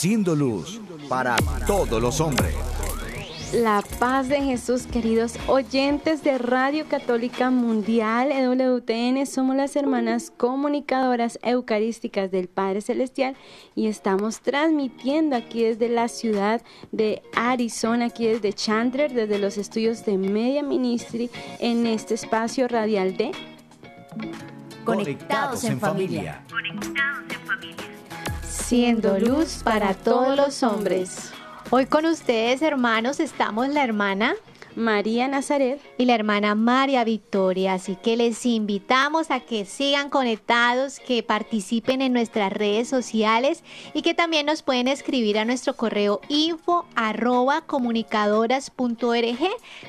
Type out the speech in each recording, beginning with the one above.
Siendo luz para todos los hombres. La paz de Jesús, queridos oyentes de Radio Católica Mundial, EWTN, somos las hermanas comunicadoras eucarísticas del Padre Celestial y estamos transmitiendo aquí desde la ciudad de Arizona, aquí desde Chandler, desde los estudios de Media Ministry, en este espacio radial de Conectados en familia. Siendo luz para todos los hombres. Hoy con ustedes, hermanos, estamos la hermana María Nazaret y la hermana María Victoria. Así que les invitamos a que sigan conectados, que participen en nuestras redes sociales y que también nos pueden escribir a nuestro correo info arroba comunicadoras.org.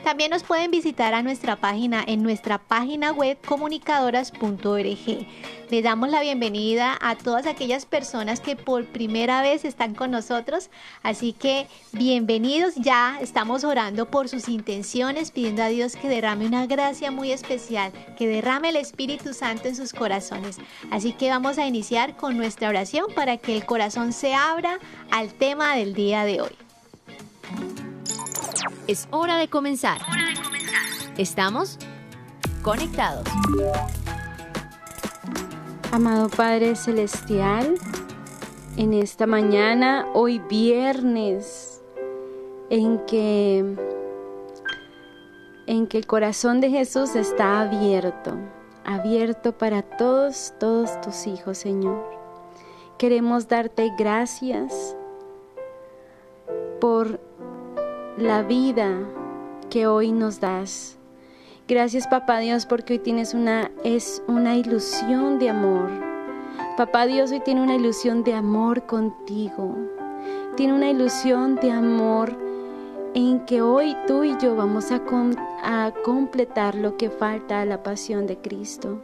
También nos pueden visitar a nuestra página en nuestra página web comunicadoras.org. Le damos la bienvenida a todas aquellas personas que por primera vez están con nosotros. Así que bienvenidos ya. Estamos orando por sus pidiendo a Dios que derrame una gracia muy especial, que derrame el Espíritu Santo en sus corazones. Así que vamos a iniciar con nuestra oración para que el corazón se abra al tema del día de hoy. Es hora de comenzar. Estamos conectados. Amado Padre Celestial, en esta mañana, hoy viernes, en que, en que el corazón de Jesús está abierto, abierto para todos, todos tus hijos, Señor. Queremos darte gracias por la vida que hoy nos das Gracias papá Dios porque hoy tienes una es una ilusión de amor. Papá Dios hoy tiene una ilusión de amor contigo. Tiene una ilusión de amor en que hoy tú y yo vamos a, a completar lo que falta a la pasión de Cristo.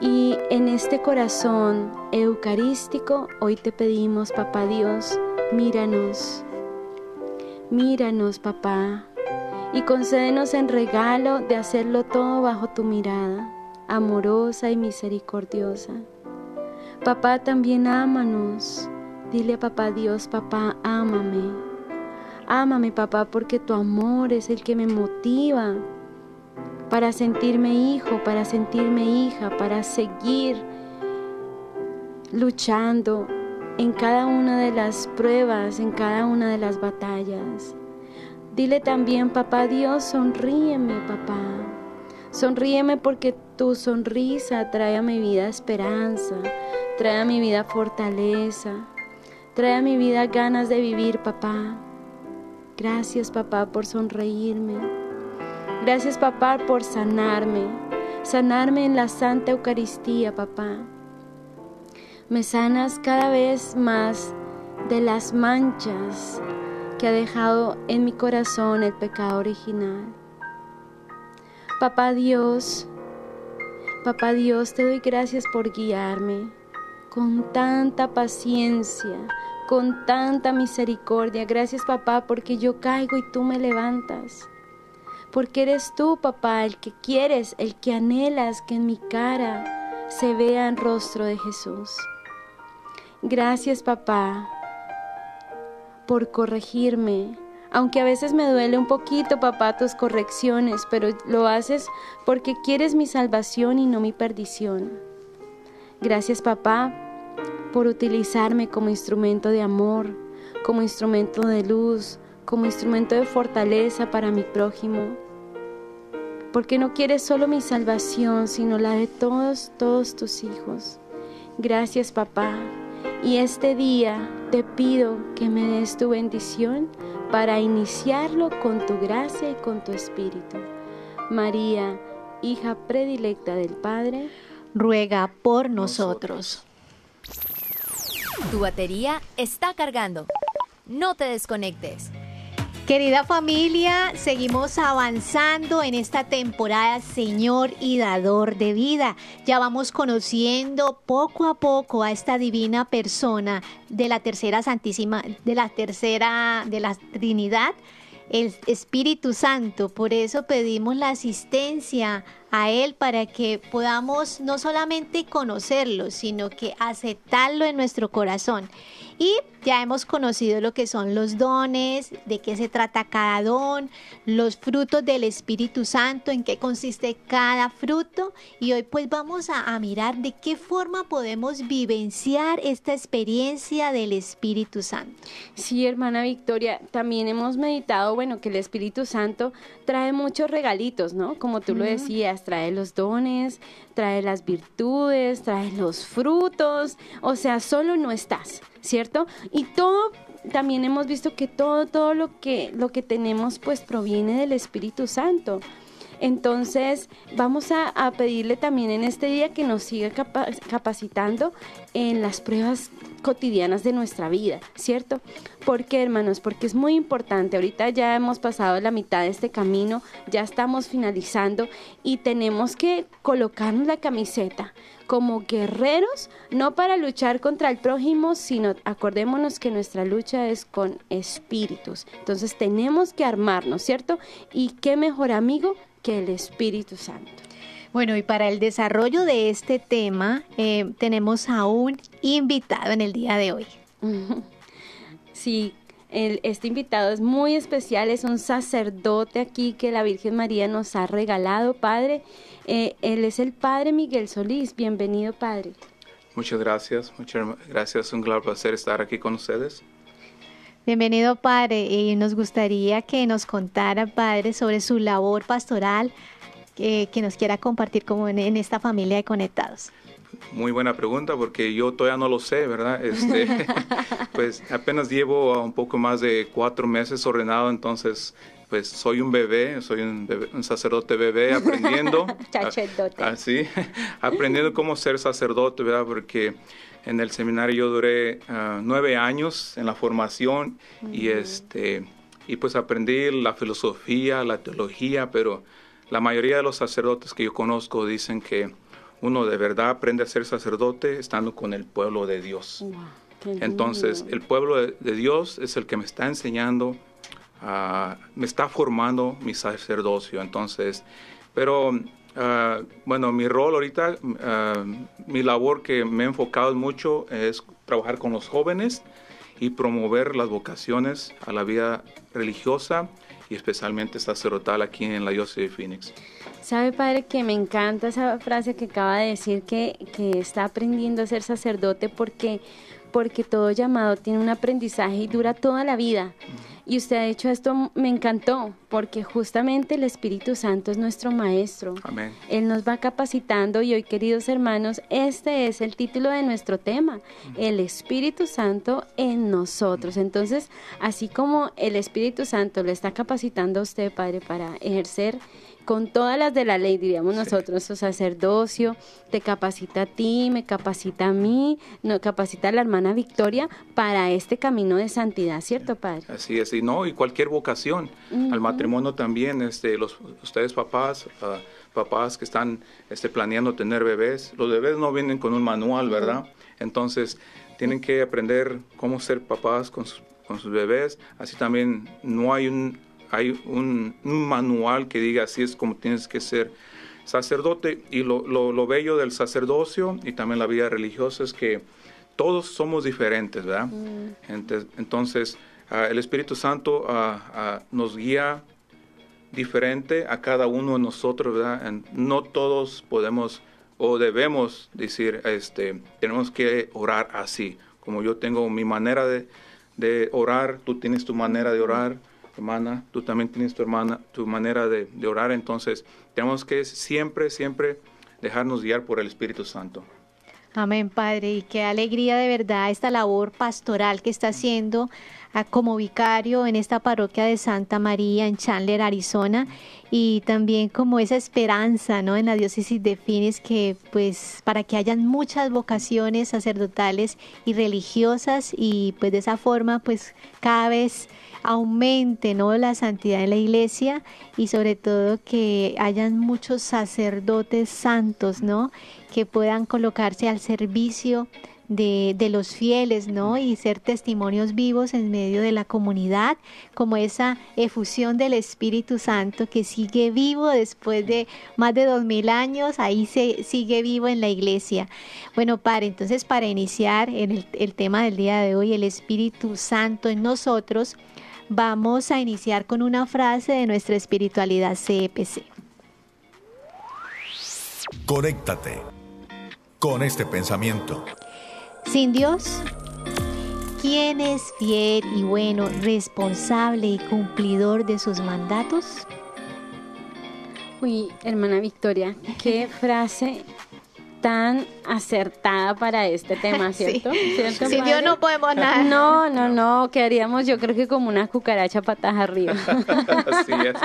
Y en este corazón eucarístico, hoy te pedimos, papá Dios, míranos, míranos, papá, y concédenos en regalo de hacerlo todo bajo tu mirada, amorosa y misericordiosa. Papá también ámanos. Dile a papá Dios, papá, ámame. Ámame, papá, porque tu amor es el que me motiva para sentirme hijo, para sentirme hija, para seguir luchando en cada una de las pruebas, en cada una de las batallas. Dile también, papá Dios, sonríeme, papá. Sonríeme porque tu sonrisa trae a mi vida esperanza, trae a mi vida fortaleza, trae a mi vida ganas de vivir, papá. Gracias, papá, por sonreírme. Gracias, papá, por sanarme, sanarme en la Santa Eucaristía, papá. Me sanas cada vez más de las manchas que ha dejado en mi corazón el pecado original. Papá Dios, Papá Dios, te doy gracias por guiarme con tanta paciencia, con tanta misericordia. Gracias papá porque yo caigo y tú me levantas. Porque eres tú, papá, el que quieres, el que anhelas que en mi cara se vea el rostro de Jesús. Gracias, papá, por corregirme, aunque a veces me duele un poquito, papá, tus correcciones, pero lo haces porque quieres mi salvación y no mi perdición. Gracias, papá, por utilizarme como instrumento de amor, como instrumento de luz, como instrumento de fortaleza para mi prójimo. Porque no quieres solo mi salvación, sino la de todos, todos tus hijos. Gracias, papá. Y este día te pido que me des tu bendición para iniciarlo con tu gracia y con tu espíritu. María, hija predilecta del Padre, ruega por nosotros. Tu batería está cargando. No te desconectes. Querida familia, seguimos avanzando en esta temporada Señor y Dador de Vida. Ya vamos conociendo poco a poco a esta divina persona de la tercera santísima, de la tercera, de la Trinidad, el Espíritu Santo. Por eso pedimos la asistencia a Él para que podamos no solamente conocerlo, sino que aceptarlo en nuestro corazón. Y ya hemos conocido lo que son los dones, de qué se trata cada don, los frutos del Espíritu Santo, en qué consiste cada fruto. Y hoy pues vamos a, mirar de qué forma podemos vivenciar esta experiencia del Espíritu Santo. Sí, hermana Victoria, también hemos meditado, bueno, que el Espíritu Santo trae muchos regalitos, ¿no? Como tú lo decías, trae los dones, trae las virtudes, trae los frutos, o sea, solo no estás, ¿cierto? Y todo también hemos visto que todo todo lo que lo que tenemos pues proviene del Espíritu Santo. Entonces, vamos a, pedirle también en este día que nos siga capacitando en las pruebas cotidianas de nuestra vida, ¿cierto? ¿Por qué, hermanos? Porque es muy importante. Ahorita ya hemos pasado la mitad de este camino, ya estamos finalizando y tenemos que colocarnos la camiseta como guerreros, no para luchar contra el prójimo, sino acordémonos que nuestra lucha es con espíritus. Entonces tenemos que armarnos, ¿cierto? Y qué mejor amigo que el Espíritu Santo. Bueno, y para el desarrollo de este tema eh, tenemos a un invitado en el día de hoy. Sí, este invitado es muy especial, es un sacerdote aquí que la Virgen María nos ha regalado, Padre. Eh, él es el Padre Miguel Solís. Bienvenido, Padre. Muchas gracias, muchas gracias. Un gran placer estar aquí con ustedes. Bienvenido, Padre. Y nos gustaría que nos contara, Padre, sobre su labor pastoral que nos quiera compartir como en, esta familia de conectados? Muy buena pregunta porque yo todavía no lo sé, ¿verdad? Este, pues apenas llevo un poco más de cuatro meses ordenado, entonces pues soy un bebé, soy un, sacerdote bebé aprendiendo. Así, aprendiendo cómo ser sacerdote, ¿verdad? Porque en el seminario yo duré ah, nueve años en la formación y este y pues aprendí la filosofía, la teología, pero la mayoría de los sacerdotes que yo conozco dicen que uno de verdad aprende a ser sacerdote estando con el pueblo de Dios. Entonces, el pueblo de, Dios es el que me está enseñando, me está formando mi sacerdocio. Entonces, pero ah, bueno, mi rol ahorita, ah, mi labor que me he enfocado mucho es trabajar con los jóvenes y promover las vocaciones a la vida religiosa y especialmente sacerdotal aquí en la diócesis de Phoenix. Sabe, padre, que me encanta esa frase que acaba de decir que, que está aprendiendo a ser sacerdote porque, porque todo llamado tiene un aprendizaje y dura toda la vida. Y usted ha dicho esto, me encantó, porque justamente el Espíritu Santo es nuestro Maestro. Amén. Él nos va capacitando y hoy, queridos hermanos, este es el título de nuestro tema, el Espíritu Santo en nosotros. Entonces, así como el Espíritu Santo le está capacitando a usted, Padre, para ejercer con todas las de la ley, diríamos nosotros, su sacerdocio, te capacita a ti, me capacita a mí, no, capacita a la hermana Victoria para este camino de santidad, ¿cierto, Padre? Así es, y no, y cualquier vocación, al matrimonio también, este, los, ustedes papás, ah, papás que están este, planeando tener bebés, los bebés no vienen con un manual, ¿verdad? Entonces, tienen que aprender cómo ser papás con con sus bebés, así también no hay un hay un, manual que diga así es como tienes que ser sacerdote. Y lo, lo, bello del sacerdocio y también la vida religiosa es que todos somos diferentes, ¿verdad? Mm. Entonces, ah, el Espíritu Santo ah, ah, nos guía diferente a cada uno de nosotros, ¿verdad? no todos podemos o debemos decir, este, tenemos que orar así. Como yo tengo mi manera de, de orar, tú tienes tu manera de orar hermana, tú también tienes tu hermana, tu manera de, orar, entonces tenemos que siempre, siempre dejarnos guiar por el Espíritu Santo. Amén, Padre. Y qué alegría de verdad esta labor pastoral que está haciendo ah, como vicario en esta parroquia de Santa María en Chandler, Arizona, y también como esa esperanza, ¿no? En la diócesis de Phoenix que pues para que hayan muchas vocaciones sacerdotales y religiosas y pues de esa forma pues cada vez aumente ¿no? la santidad en la iglesia y sobre todo que hayan muchos sacerdotes santos, ¿no? Que puedan colocarse al servicio de, de, los fieles, ¿no? Y ser testimonios vivos en medio de la comunidad, como esa efusión del Espíritu Santo que sigue vivo después de más de dos mil años, ahí se sigue vivo en la iglesia. Bueno, para entonces, para iniciar en el, el tema del día de hoy, el Espíritu Santo en nosotros, vamos a iniciar con una frase de nuestra espiritualidad CEPC. Conéctate con este pensamiento. Sin Dios, ¿quién es fiel y bueno, responsable y cumplidor de sus mandatos? Uy, hermana Victoria, qué frase tan acertada para este tema, ¿cierto? ¿Cierto, Sin Dios no podemos nada. No, no, no, quedaríamos yo creo que como una cucaracha patas arriba. Así es.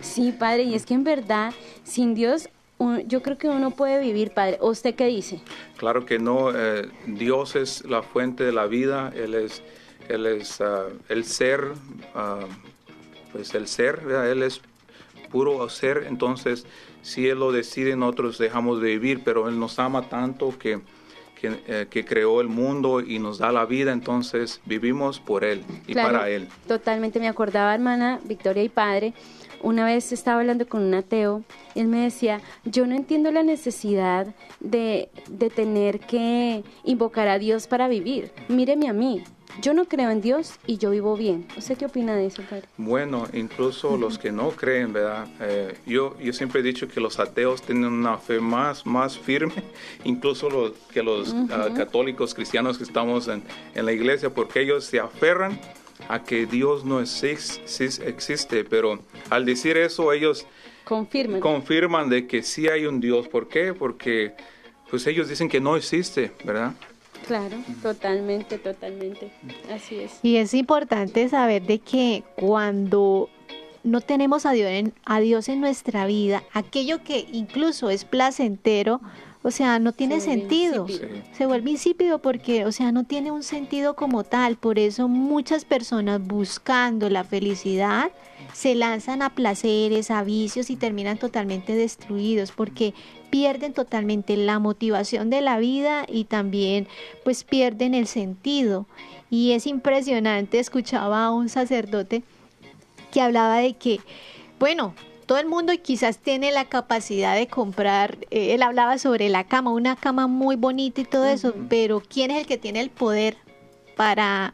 sí, padre, y es que en verdad, sin Dios, yo creo que uno puede vivir, padre. ¿O ¿Usted qué dice? Claro que no. eh, Dios es la fuente de la vida. Él es, él es ah, el ser, ah, pues el ser, ¿verdad? Él es puro ser. Entonces, si Él lo decide, nosotros dejamos de vivir, pero Él nos ama tanto que, que, eh, que creó el mundo y nos da la vida. Entonces, vivimos por Él y Claro, para Él. Totalmente, me acordaba, hermana Victoria y padre, una vez estaba hablando con un ateo, él me decía, yo no entiendo la necesidad de, de tener que invocar a Dios para vivir. Míreme a mí, yo no creo en Dios y yo vivo bien. ¿Usted qué opina de eso, padre? Bueno, incluso los que no creen, ¿verdad? Eh, yo, yo siempre he dicho que los ateos tienen una fe más, más firme, incluso los, que los ah, católicos cristianos que estamos en, en la iglesia, porque ellos se aferran a que Dios no exis- exis- existe, pero al decir eso ellos Confirmen. confirman de que sí hay un Dios. ¿Por qué? Porque pues ellos dicen que no existe, ¿verdad? Claro, totalmente, totalmente. Así es. Y es importante saber de que cuando no tenemos a Dios, en, a Dios en nuestra vida, aquello que incluso es placentero, o sea, no tiene Se sentido. insípido. Se vuelve insípido porque, o sea, no tiene un sentido como tal. Por eso muchas personas buscando la felicidad se lanzan a placeres, a vicios y terminan totalmente destruidos porque pierden totalmente la motivación de la vida y también pues pierden el sentido. Y es impresionante, escuchaba a un sacerdote que hablaba de que, bueno, todo el mundo quizás tiene la capacidad de comprar, eh, él hablaba sobre la cama, una cama muy bonita y todo eso, pero ¿quién es el que tiene el poder para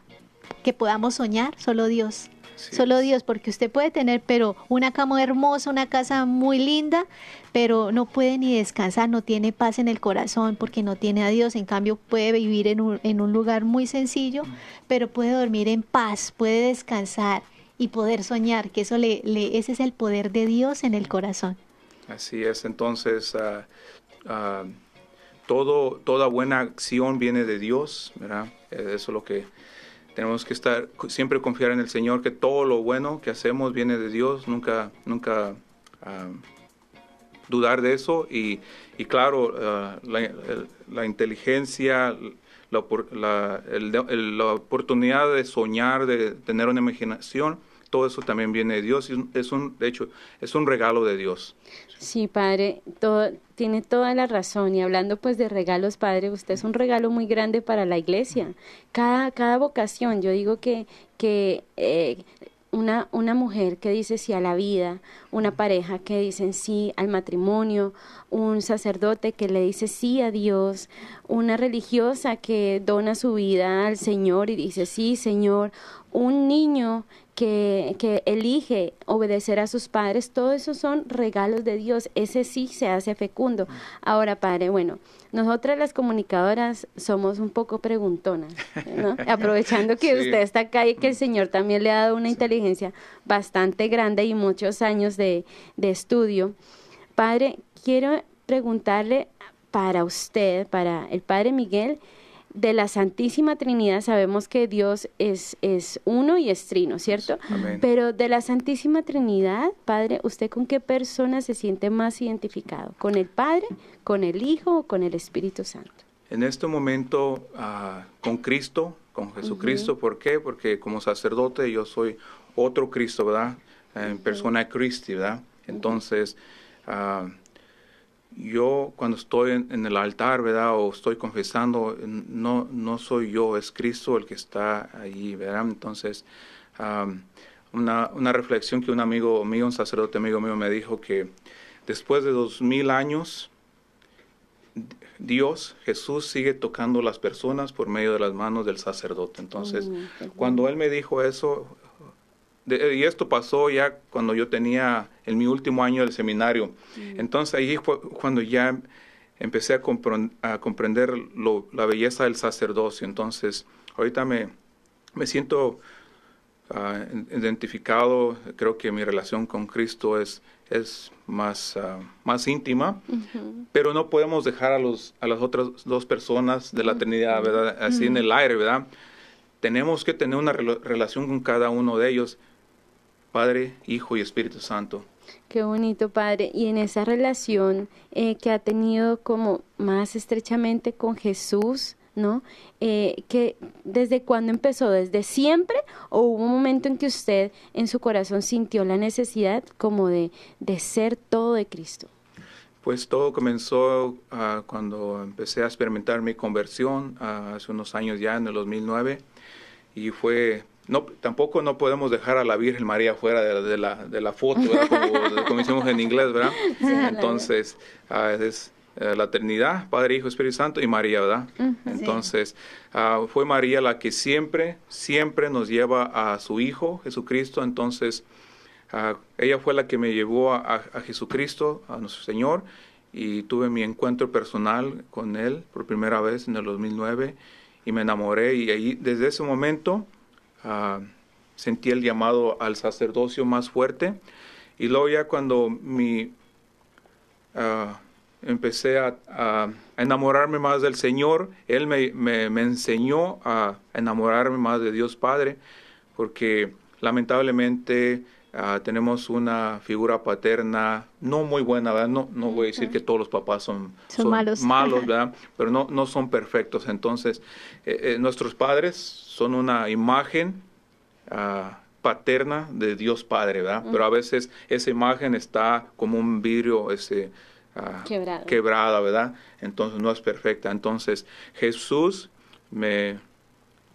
que podamos soñar? Solo Dios. Sí. Solo Dios, porque usted puede tener, pero una cama hermosa, una casa muy linda, pero no puede ni descansar, no tiene paz en el corazón porque no tiene a Dios. En cambio, puede vivir en un, en un lugar muy sencillo, pero puede dormir en paz, puede descansar y poder soñar, que eso le, ese es el poder de Dios en el corazón. Así es, entonces ah, todo, toda buena acción viene de Dios, ¿verdad? Eh, Eso es lo que tenemos que estar, siempre confiar en el Señor, que todo lo bueno que hacemos viene de Dios, nunca, nunca ah, dudar de eso y, y claro, la, el- la inteligencia, la, la oportunidad de soñar, de tener una imaginación, todo eso también viene de Dios y es un- de hecho, es un regalo de Dios. Sí, padre, todo, tiene toda la razón. Y hablando pues de regalos, padre, usted es un regalo muy grande para la iglesia. Cada, cada vocación, yo digo que, que eh, una, una mujer que dice sí a la vida, una pareja que dicen sí al matrimonio, un sacerdote que le dice sí a Dios, una religiosa que dona su vida al Señor y dice sí, Señor, un niño que, que elige obedecer a sus padres, todo eso son regalos de Dios, ese sí se hace fecundo. Ahora, padre, bueno, nosotras las comunicadoras somos un poco preguntonas, ¿no? aprovechando que Sí. usted está acá y que el Señor también le ha dado una inteligencia bastante grande y muchos años de, de estudio. Padre, quiero preguntarle para usted, para el Padre Miguel, de la Santísima Trinidad sabemos que Dios es, es uno y es trino, ¿cierto? Amén. Pero de la Santísima Trinidad, Padre, ¿usted con qué persona se siente más identificado? ¿Con el Padre, con el Hijo o con el Espíritu Santo? En este momento, ah, con Cristo, con Jesucristo, ¿por qué? Porque como sacerdote yo soy otro Cristo, ¿verdad? En persona de Cristo, ¿verdad? Entonces, ah, yo cuando estoy en, en el altar, ¿verdad? O estoy confesando, no, no soy yo, es Cristo el que está allí, ¿verdad? Entonces, am, una, una reflexión que un amigo mío, un sacerdote amigo mío me dijo que después de dos mil años, Dios, Jesús sigue tocando las personas por medio de las manos del sacerdote. Entonces, cuando él me dijo eso, de- y esto pasó ya cuando yo tenía en mi último año del seminario. Entonces ahí fue cuando ya empecé a, compren- a comprender lo- la belleza del sacerdocio. Entonces, ahorita me, me siento ah, identificado, creo que mi relación con Cristo es, es más, ah, más íntima, pero no podemos dejar a, los, a las otras dos personas de la Trinidad, ¿verdad? Así en el aire, ¿verdad? Tenemos que tener una rela- relación con cada uno de ellos, Padre, Hijo y Espíritu Santo. Qué bonito, Padre. Y en esa relación eh, que ha tenido como más estrechamente con Jesús, ¿no? Eh, que desde cuándo empezó, desde siempre, o hubo un momento en que usted en su corazón sintió la necesidad como de, de ser todo de Cristo. Pues todo comenzó ah, cuando empecé a experimentar mi conversión ah, hace unos años ya, en el 2009, y fue, no, tampoco no podemos dejar a la Virgen María fuera de, la- de la, de la foto, como, como en inglés, ¿verdad? Entonces, ah, es eh, la Trinidad, Padre, Hijo, Espíritu Santo y María, ¿verdad? Entonces, ah, fue María la que siempre, siempre nos lleva a su Hijo, Jesucristo, entonces... Ah, ella fue la que me llevó a, a- a Jesucristo, a nuestro Señor, y tuve mi encuentro personal con Él por primera vez en el 2009 y me enamoré. Y ahí desde ese momento ah, sentí el llamado al sacerdocio más fuerte. Y luego ya cuando mi ah, empecé a, enamorarme más del Señor, Él me- me enseñó a enamorarme más de Dios Padre, porque lamentablemente ah, tenemos una figura paterna no muy buena, ¿verdad? No, no voy a decir que todos los papás son, Son malos. ¿verdad? Pero no, no son perfectos. Entonces, eh, eh, nuestros padres son una imagen ah, paterna de Dios Padre, ¿verdad? Pero a veces esa imagen está como un vidrio ese, ah, Quebrado. quebrada, ¿verdad? Entonces no es perfecta. Entonces Jesús me,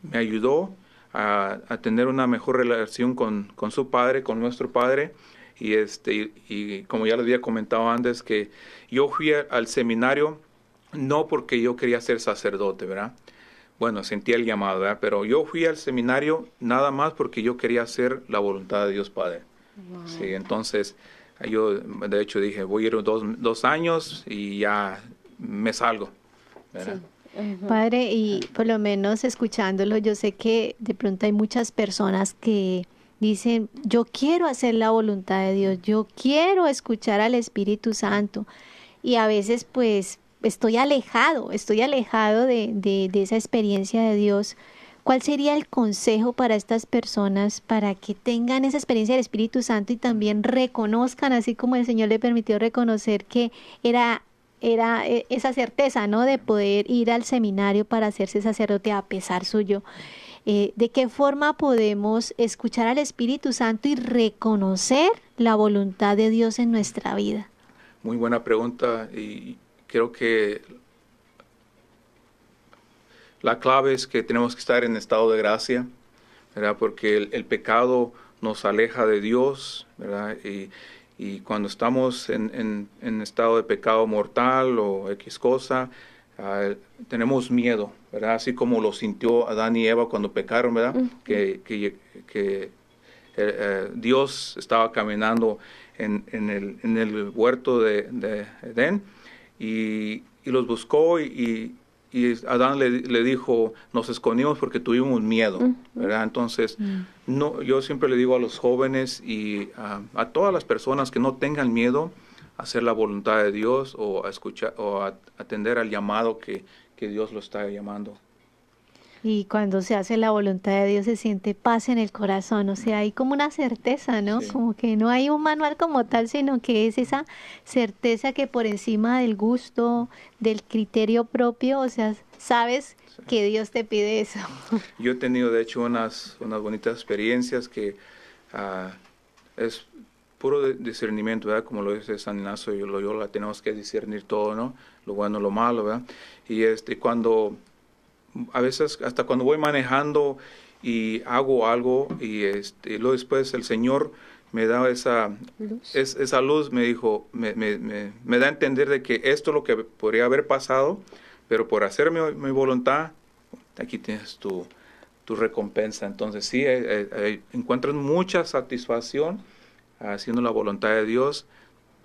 me ayudó a, a tener una mejor relación con, con su Padre, con nuestro Padre. Y, este, y, como ya les había comentado antes, que yo fui a- al seminario no porque yo quería ser sacerdote, ¿verdad? Bueno, sentí el llamado, ¿verdad? Pero yo fui al seminario nada más porque yo quería hacer la voluntad de Dios Padre. Sí, entonces yo de hecho dije, voy a ir dos, dos años y ya me salgo. ¿verdad? Padre, y por lo menos escuchándolo, yo sé que de pronto hay muchas personas que dicen, yo quiero hacer la voluntad de Dios, yo quiero escuchar al Espíritu Santo. Y a veces pues estoy alejado, estoy alejado de, de, esa experiencia de Dios. ¿Cuál sería el consejo para estas personas para que tengan esa experiencia del Espíritu Santo y también reconozcan, así como el Señor le permitió reconocer que era era eh, esa certeza, ¿no? De poder ir al seminario para hacerse sacerdote a pesar suyo. Eh, ¿De qué forma podemos escuchar al Espíritu Santo y reconocer la voluntad de Dios en nuestra vida? Muy buena pregunta y creo que la clave es que tenemos que estar en estado de gracia, ¿verdad? Porque el, el pecado nos aleja de Dios, ¿verdad? Y, y cuando estamos en, en- en estado de pecado mortal o X cosa, ah, tenemos miedo, ¿verdad? Así como lo sintió Adán y Eva cuando pecaron, ¿verdad? Que, que, que eh, eh, Dios estaba caminando en, en el, en el huerto de, de Edén y, y los buscó y, y- Adán le, le dijo, nos escondimos porque tuvimos miedo, ¿verdad? Entonces, no, yo siempre le digo a los jóvenes y a, a todas las personas que no tengan miedo hacer la voluntad de Dios o a escuchar o a atender al llamado que, que Dios lo está llamando. Y cuando se hace la voluntad de Dios se siente paz en el corazón, o sea, hay como una certeza, ¿no? Como que no hay un manual como tal, sino que es esa certeza que por encima del gusto, del criterio propio, o sea, sabes que Dios te pide eso. Yo he tenido, de hecho, unas, unas bonitas experiencias que uh, es puro discernimiento, ¿verdad? Como lo dice San Ignacio y Loyola, tenemos que discernir todo, ¿no? Lo bueno, lo malo, ¿verdad? Y este, cuando, a veces, hasta cuando voy manejando y hago algo y este, luego después el Señor me da esa luz, es, esa luz me dijo, me, me, me, me, da a entender de que esto es lo que podría haber pasado, pero por hacer mi, mi voluntad, aquí tienes tu, tu recompensa. Entonces sí, eh, eh, encuentras mucha satisfacción haciendo la voluntad de Dios,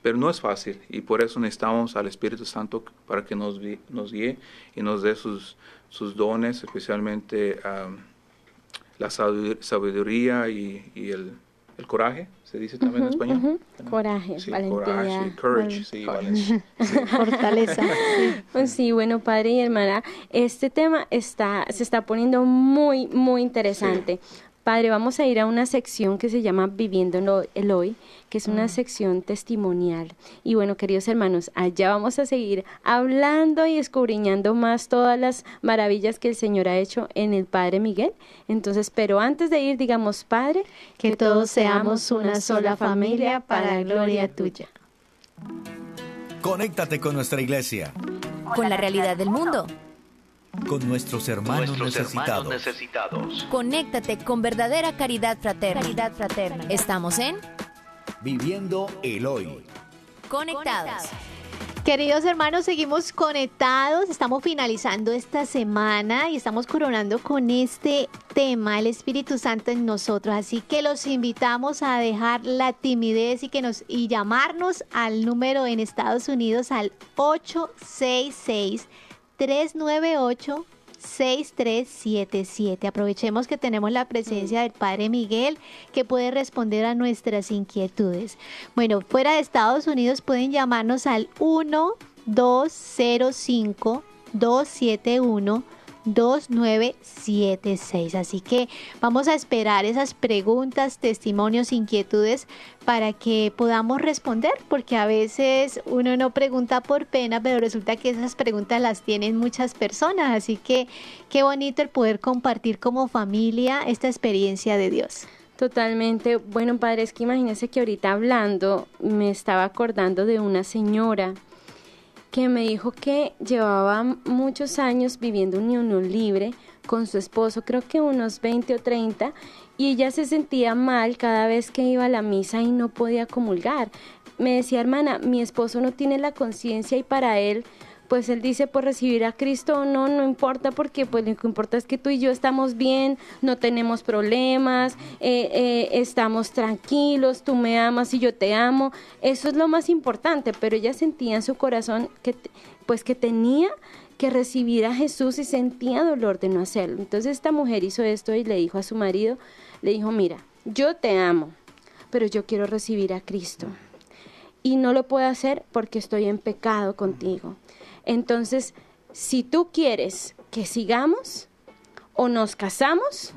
pero no es fácil y por eso necesitamos al Espíritu Santo para que nos, nos guíe y nos dé sus, sus dones, especialmente um, la sabiduría y, y el, el, coraje, se dice también en español. Coraje, sí, valentía. Coraje, courage, sí, valencia. Sí. Fortaleza. Pues sí, bueno, padre y hermana, este tema está, se está poniendo muy, muy interesante. Padre, vamos a ir a una sección que se llama Viviendo el Hoy, que es una sección testimonial. Y bueno, queridos hermanos, allá vamos a seguir hablando y escudriñando más todas las maravillas que el Señor ha hecho en el Padre Miguel. Entonces, pero antes de ir, digamos, Padre, que, todos seamos una sola familia para gloria tuya. Conéctate con nuestra iglesia. Con la realidad del mundo. Con nuestros hermanos, Nuestros necesitados. hermanos necesitados. Conéctate con verdadera caridad fraterna. Caridad fraterna. Estamos en Viviendo el hoy. Conectados. Queridos hermanos, seguimos conectados, estamos finalizando esta semana y estamos coronando con este tema, el Espíritu Santo en nosotros. Así que los invitamos a dejar la timidez y que nos y llamarnos al número en Estados Unidos al 866 398 6377. Aprovechemos que tenemos la presencia del Padre Miguel que puede responder a nuestras inquietudes. Bueno, fuera de Estados Unidos pueden llamarnos al 1205 271 2976. Así que vamos a esperar esas preguntas, testimonios, inquietudes para que podamos responder, porque a veces uno no pregunta por pena, pero resulta que esas preguntas las tienen muchas personas. Así que qué bonito el poder compartir como familia esta experiencia de Dios. Totalmente. Bueno, padre, es que imagínense que ahorita hablando me estaba acordando de una señora que me dijo que llevaba muchos años viviendo en unión libre con su esposo, creo que unos 20 o 30, y ella se sentía mal cada vez que iba a la misa y no podía comulgar. Me decía, hermana, mi esposo no tiene la conciencia y para él pues él dice por recibir a Cristo no no importa porque pues lo que importa es que tú y yo estamos bien no tenemos problemas eh, eh, estamos tranquilos tú me amas y yo te amo eso es lo más importante pero ella sentía en su corazón que pues que tenía que recibir a Jesús y sentía dolor de no hacerlo. Entonces esta mujer hizo esto y le dijo a su marido le dijo mira yo te amo pero yo quiero recibir a Cristo. Y no lo puedo hacer porque estoy en pecado contigo entonces, si tú quieres que sigamos, o nos casamos,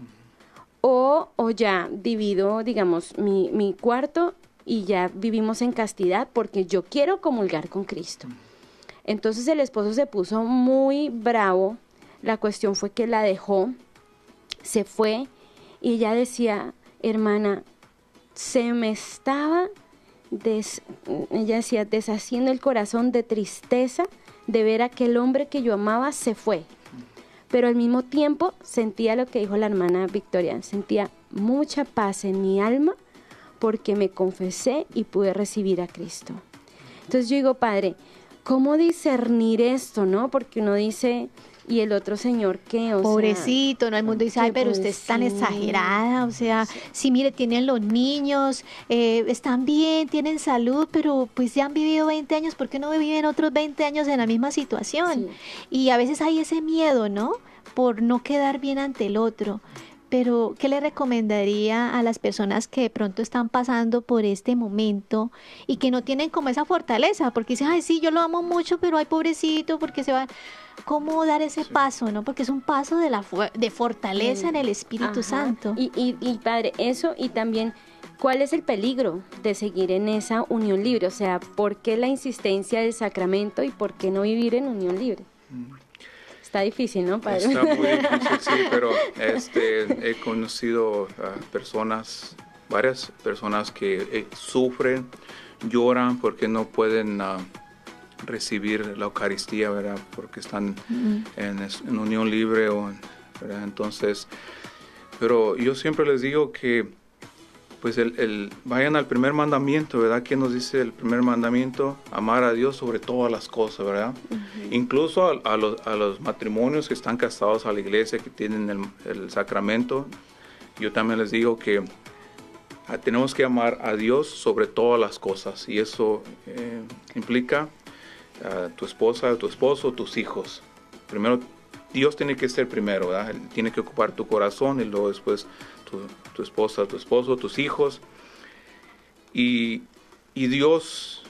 o, o ya divido, digamos, mi, mi cuarto y ya vivimos en castidad porque yo quiero comulgar con Cristo. Entonces el esposo se puso muy bravo. La cuestión fue que la dejó, se fue y ella decía, hermana, se me estaba, des, ella decía, deshaciendo el corazón de tristeza de ver a aquel hombre que yo amaba se fue. Pero al mismo tiempo sentía lo que dijo la hermana Victoria, sentía mucha paz en mi alma porque me confesé y pude recibir a Cristo. Entonces yo digo, Padre, ¿cómo discernir esto, no? Porque uno dice, y el otro señor que, o pobrecito, no el mundo dice, ay, pero usted es tan exagerada, o sea, sí, mire, tienen los niños, eh, están bien, tienen salud, pero pues ya han vivido 20 años, ¿por qué no viven otros 20 años en la misma situación? Y a veces hay ese miedo, ¿no? Por no quedar bien ante el otro. Pero ¿qué le recomendaría a las personas que de pronto están pasando por este momento y que no tienen como esa fortaleza? Porque dicen, ay, sí, yo lo amo mucho, pero ay, pobrecito, porque se va... ¿Cómo dar ese paso, no? Porque es un paso de, la de fortaleza en el Espíritu Santo. Y, y, y, Padre, eso y también... ¿Cuál es el peligro de seguir en esa unión libre? O sea, ¿por qué la insistencia del sacramento y por qué no vivir en unión libre? Está difícil, ¿no, padre? Está muy difícil, sí, pero este, he conocido a personas, varias personas que eh, sufren, lloran porque no pueden ah, recibir la Eucaristía, ¿verdad? Porque están en, unión libre, o, ¿verdad? Entonces, pero yo siempre les digo que pues el, vayan al primer mandamiento, ¿verdad? ¿Quién nos dice el primer mandamiento? Amar a Dios sobre todas las cosas, ¿verdad? Incluso a, los, matrimonios que están casados a la iglesia, que tienen el, sacramento, yo también les digo que ah, tenemos que amar a Dios sobre todas las cosas y eso eh, implica a tu esposa, a tu esposo, tus hijos. Primero, Dios tiene que ser primero, ¿verdad? tiene que ocupar tu corazón y luego después tu, esposa, tu esposo, tus hijos. Y, Dios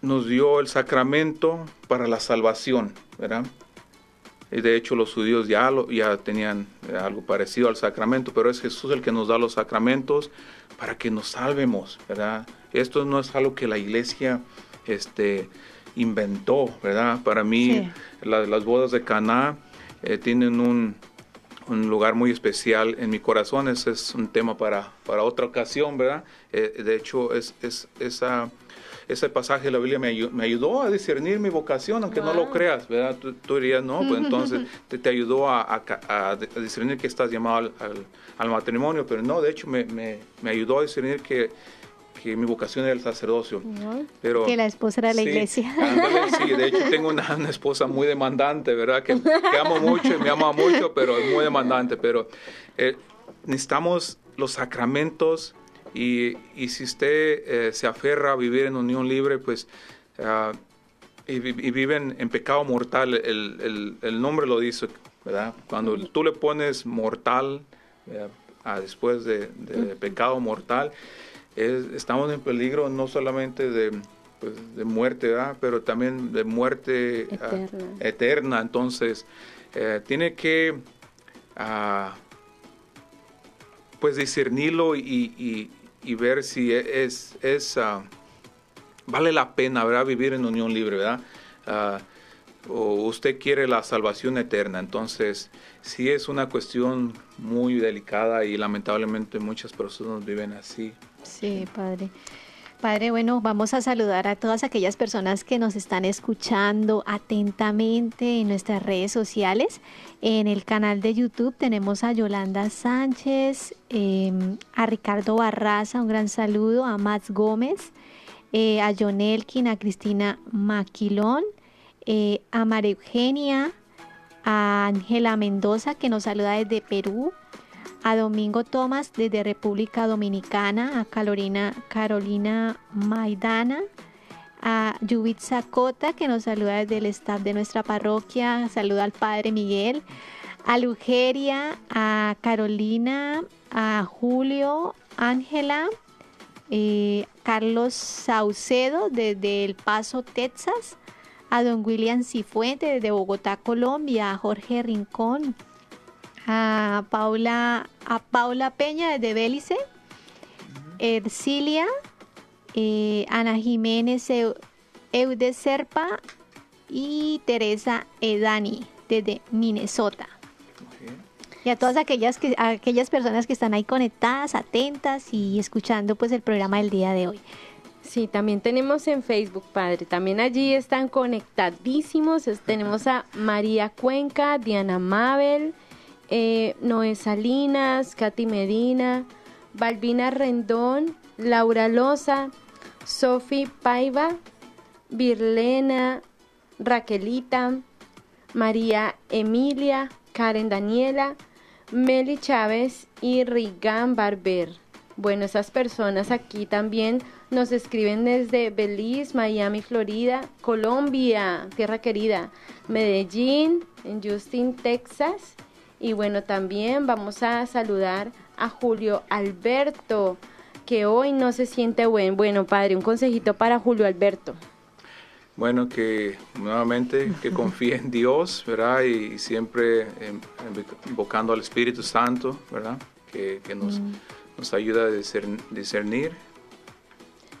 nos dio el sacramento para la salvación, ¿verdad? Y de hecho los judíos ya, lo, ya tenían algo parecido al sacramento, pero es Jesús el que nos da los sacramentos para que nos salvemos, ¿verdad? Esto no es algo que la iglesia este, inventó, ¿verdad? Para mí las bodas de Caná eh, tienen un, un lugar muy especial en mi corazón. Ese es un tema para, para otra ocasión, ¿verdad? Eh, de hecho, es, es, esa, ese pasaje de la Biblia me, me ayudó a discernir mi vocación, aunque no lo creas, ¿verdad? Tú, dirías, no, pues entonces te, te ayudó a, a, discernir que estás llamado al, al, matrimonio, pero no, de hecho me, me, me ayudó a discernir que que mi vocación era el sacerdocio. Pero, que la esposa era la iglesia. sí, de hecho tengo una, esposa muy demandante, ¿verdad? Que, amo mucho y me ama mucho, pero es muy demandante. Pero eh, necesitamos los sacramentos y, y si usted eh, se aferra a vivir en unión libre, pues... Uh, y, viven en pecado mortal, el, el, el, nombre lo dice, ¿verdad? Cuando tú le pones mortal, a después de, de pecado mortal, estamos en peligro no solamente de, pues, de muerte, pero también de muerte ah, eterna. Entonces, eh, tiene que uh, pues discernirlo y, y, ver si es, es uh, vale la pena ¿verdad? vivir en unión libre, ¿verdad? o usted quiere la salvación eterna. Entonces, sí es una cuestión muy delicada y lamentablemente muchas personas viven así. Sí, Padre. Padre, bueno, vamos a saludar a todas aquellas personas que nos están escuchando atentamente en nuestras redes sociales. En el canal de YouTube tenemos a Yolanda Sánchez, em, a Ricardo Barraza, un gran saludo, a Max Gómez, eh, a John Elkin, a Cristina Maquilón, eh, a María Eugenia, a Ángela Mendoza que nos saluda desde Perú, a Domingo Tomás desde República Dominicana, a Carolina, Carolina Maidana, a Yubitsa Cota que nos saluda desde el staff de nuestra parroquia, saluda al Padre Miguel, a Lugeria, a Carolina, a Julio, Ángela, eh, Carlos Saucedo desde El Paso, Texas, a don William Cifuente desde Bogotá, Colombia, a Jorge Rincón, a Paula, a Paula Peña desde Bélice, Ercilia, eh, Ana Jiménez Eude Serpa y Teresa Edani desde Minnesota. Y a todas aquellas, que, aquellas personas que están ahí conectadas, atentas y escuchando pues el programa del día de hoy. Sí, también tenemos en Facebook, Padre. También allí están conectadísimos. Tenemos a María Cuenca, Diana Mabel, eh, Noé Salinas, Katy Medina, Balbina Rendón, Laura Loza, Sofi Paiva, Virlena, Raquelita, María Emilia, Karen Daniela, Meli Chávez y Rigan Barber. Bueno, esas personas aquí también nos escriben desde Belize, Miami, Florida, Colombia, tierra querida, Medellín, en Justin, Texas, Y bueno, también vamos a saludar a Julio Alberto, que hoy no se siente buen. Bueno, padre, un consejito para Julio Alberto. Bueno, que nuevamente que confíe en Dios, ¿verdad? Y, siempre em, invocando al Espíritu Santo, ¿verdad? Que, nos, mm. nos ayuda a discernir.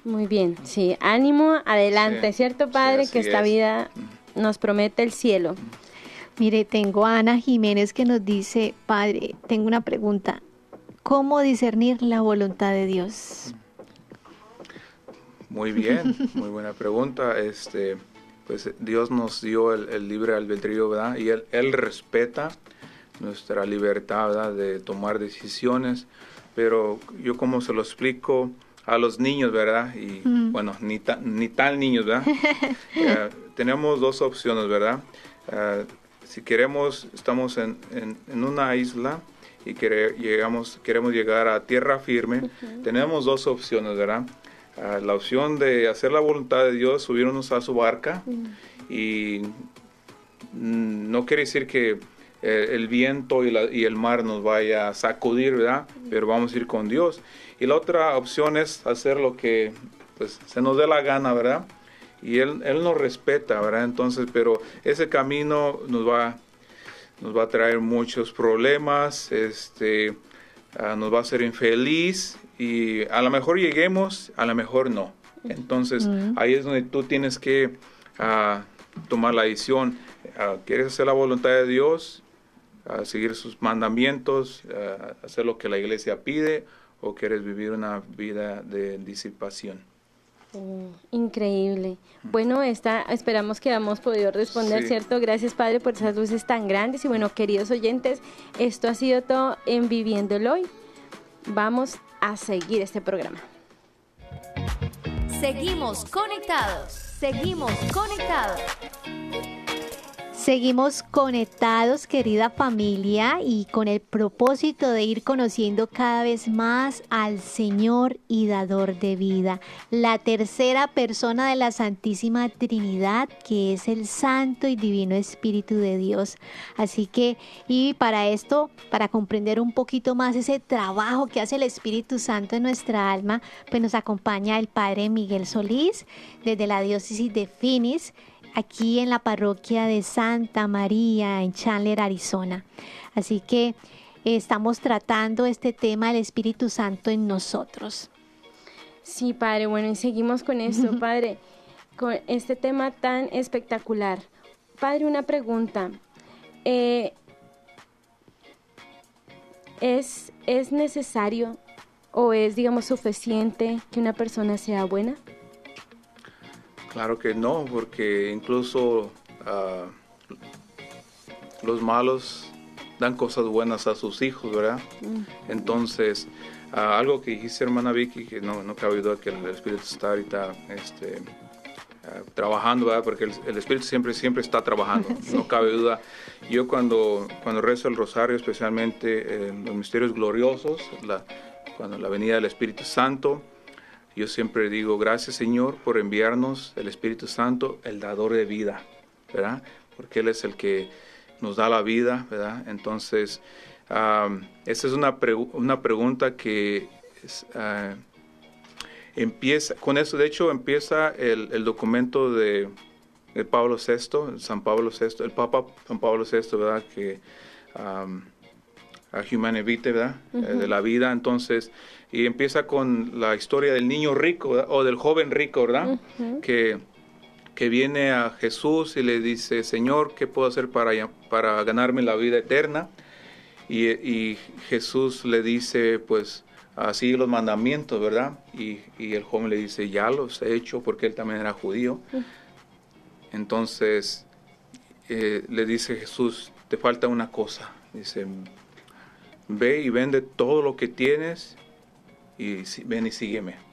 Muy bien, sí, ánimo, adelante, ¿cierto, Padre? que esta vida nos promete el cielo. Mire, tengo a Ana Jiménez que nos dice, Padre, tengo una pregunta. ¿Cómo discernir la voluntad de Dios? Muy bien, muy buena pregunta. Este, pues Dios nos dio el, libre albedrío, ¿verdad? Y él, él, respeta nuestra libertad, ¿verdad? De tomar decisiones. Pero yo como se lo explico a los niños, ¿verdad? Y bueno, ni, ni tal niños, ¿verdad? Eh, tenemos dos opciones, ¿verdad? Eh, si queremos, estamos en, en, una isla y llegamos, queremos llegar a tierra firme, tenemos dos opciones, ¿verdad? Ah, la opción de hacer la voluntad de Dios, subirnos a su barca y no quiere decir que eh, el viento y, la, y, el mar nos vaya a sacudir, ¿verdad? Pero vamos a ir con Dios. Y la otra opción es hacer lo que pues, se nos dé la gana, ¿verdad? Y él, él nos respeta, ¿verdad? Entonces, pero ese camino nos va, nos va a traer muchos problemas, este, ah, nos va a hacer infeliz y a lo mejor lleguemos, a lo mejor no. Entonces, ahí es donde tú tienes que ah, tomar la decisión. Ah, ¿Quieres hacer la voluntad de Dios? seguir sus mandamientos, hacer lo que la iglesia pide o quieres vivir una vida de disipación. Oh, increíble. Bueno, esta, esperamos que hemos podido responder, ¿cierto? Gracias, Padre, por esas luces tan grandes. Y bueno, queridos oyentes, esto ha sido todo en Viviéndolo hoy. Vamos a seguir este programa. Seguimos conectados. Seguimos conectados. Seguimos conectados, querida familia, y con el propósito de ir conociendo cada vez más al Señor y dador de vida, la tercera persona de la Santísima Trinidad, que es el Santo y Divino Espíritu de Dios. Así que, y para esto, para comprender un poquito más ese trabajo que hace el Espíritu Santo en nuestra alma, pues nos acompaña el Padre Miguel Solís desde la diócesis de Finis aquí en la parroquia de Santa María en Chandler, Arizona. Así que estamos tratando este tema del Espíritu Santo en nosotros. Sí, Padre, bueno, y seguimos con esto, Padre, con este tema tan espectacular. Padre, una pregunta. Eh, ¿es, ¿Es necesario o es, digamos, suficiente que una persona sea buena? Claro que no, porque incluso ah, los malos dan cosas buenas a sus hijos, ¿verdad? Mm. Entonces, ah, algo que dijiste, hermana Vicky, que no, no cabe duda que el Espíritu está ahorita este, ah, trabajando, ¿verdad? Porque el, Espíritu siempre, siempre está trabajando, no cabe duda. Yo cuando, cuando rezo el rosario, especialmente en los misterios gloriosos, la, cuando la venida del Espíritu Santo, yo siempre digo, gracias Señor por enviarnos el Espíritu Santo, el dador de vida, ¿verdad? Porque Él es el que nos da la vida, ¿verdad? Entonces, esa es una, una pregunta que ah, empieza, con eso de hecho empieza el, documento de, Pablo VI, San Pablo VI, el Papa San Pablo VI, ¿verdad? Que a Humane Vitae, ¿verdad? Eh, de la vida, entonces y empieza con la historia del niño rico o del joven rico, ¿verdad? que, que viene a Jesús y le dice, Señor, ¿qué puedo hacer para, para ganarme la vida eterna? Y, Jesús le dice, pues, así los mandamientos, ¿verdad? Y, el joven le dice, ya los he hecho porque él también era judío. Entonces eh, le dice Jesús, te falta una cosa. Dice, ve y vende todo lo que tienes y ven y sígueme.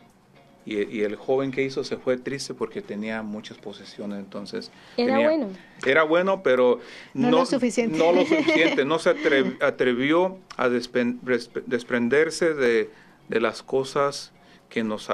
Y, el joven que hizo se fue triste porque tenía muchas posesiones, entonces... Era bueno. Era bueno, pero no, lo suficiente. No lo suficiente, no se atrevió a desprenderse de, las cosas que nos,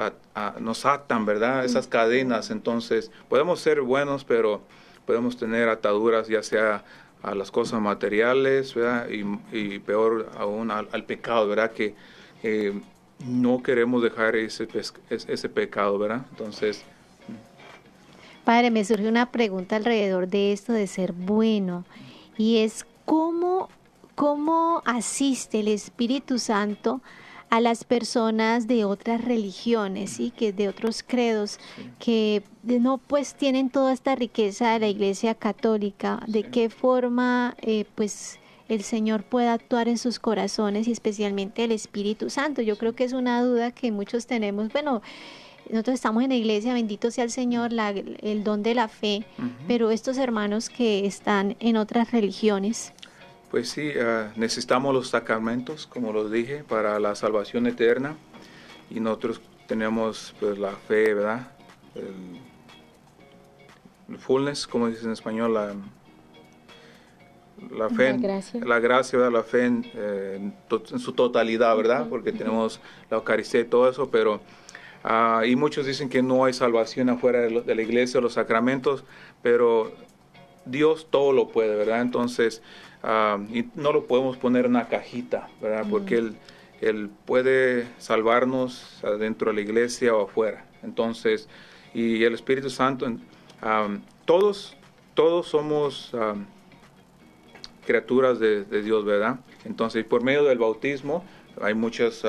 nos atan, ¿verdad? Esas cadenas, entonces podemos ser buenos, pero podemos tener ataduras, ya sea a las cosas materiales, ¿verdad? Y, peor aún al, pecado, ¿verdad? Que eh, no queremos dejar ese, ese pecado, ¿verdad? Entonces... Padre, me surge una pregunta alrededor de esto de ser bueno y es cómo, cómo asiste el Espíritu Santo a las personas de otras religiones, ¿sí? que de otros credos, que no pues tienen toda esta riqueza de la Iglesia Católica, de qué forma eh, pues el Señor pueda actuar en sus corazones y especialmente el Espíritu Santo. Yo creo que es una duda que muchos tenemos. Bueno, nosotros estamos en la iglesia, bendito sea el Señor, el don de la fe, pero estos hermanos que están en otras religiones. Pues sí, ah, necesitamos los sacramentos, como los dije, para la salvación eterna. Y nosotros tenemos pues la fe, ¿verdad? El, fullness, como dice en español, la, la fe, la gracia, la, gracia, ¿verdad? la fe en, eh, su totalidad, ¿verdad? Porque tenemos la Eucaristía y todo eso, pero Ah, y muchos dicen que no hay salvación afuera de, la iglesia, los sacramentos, pero Dios todo lo puede, ¿verdad? Entonces, ah, y no lo podemos poner en una cajita, ¿verdad? Porque él, él, puede salvarnos dentro de la iglesia o afuera. Entonces, y el Espíritu Santo, ah, todos, todos somos criaturas de, de, Dios, ¿verdad? Entonces, por medio del bautismo, hay muchas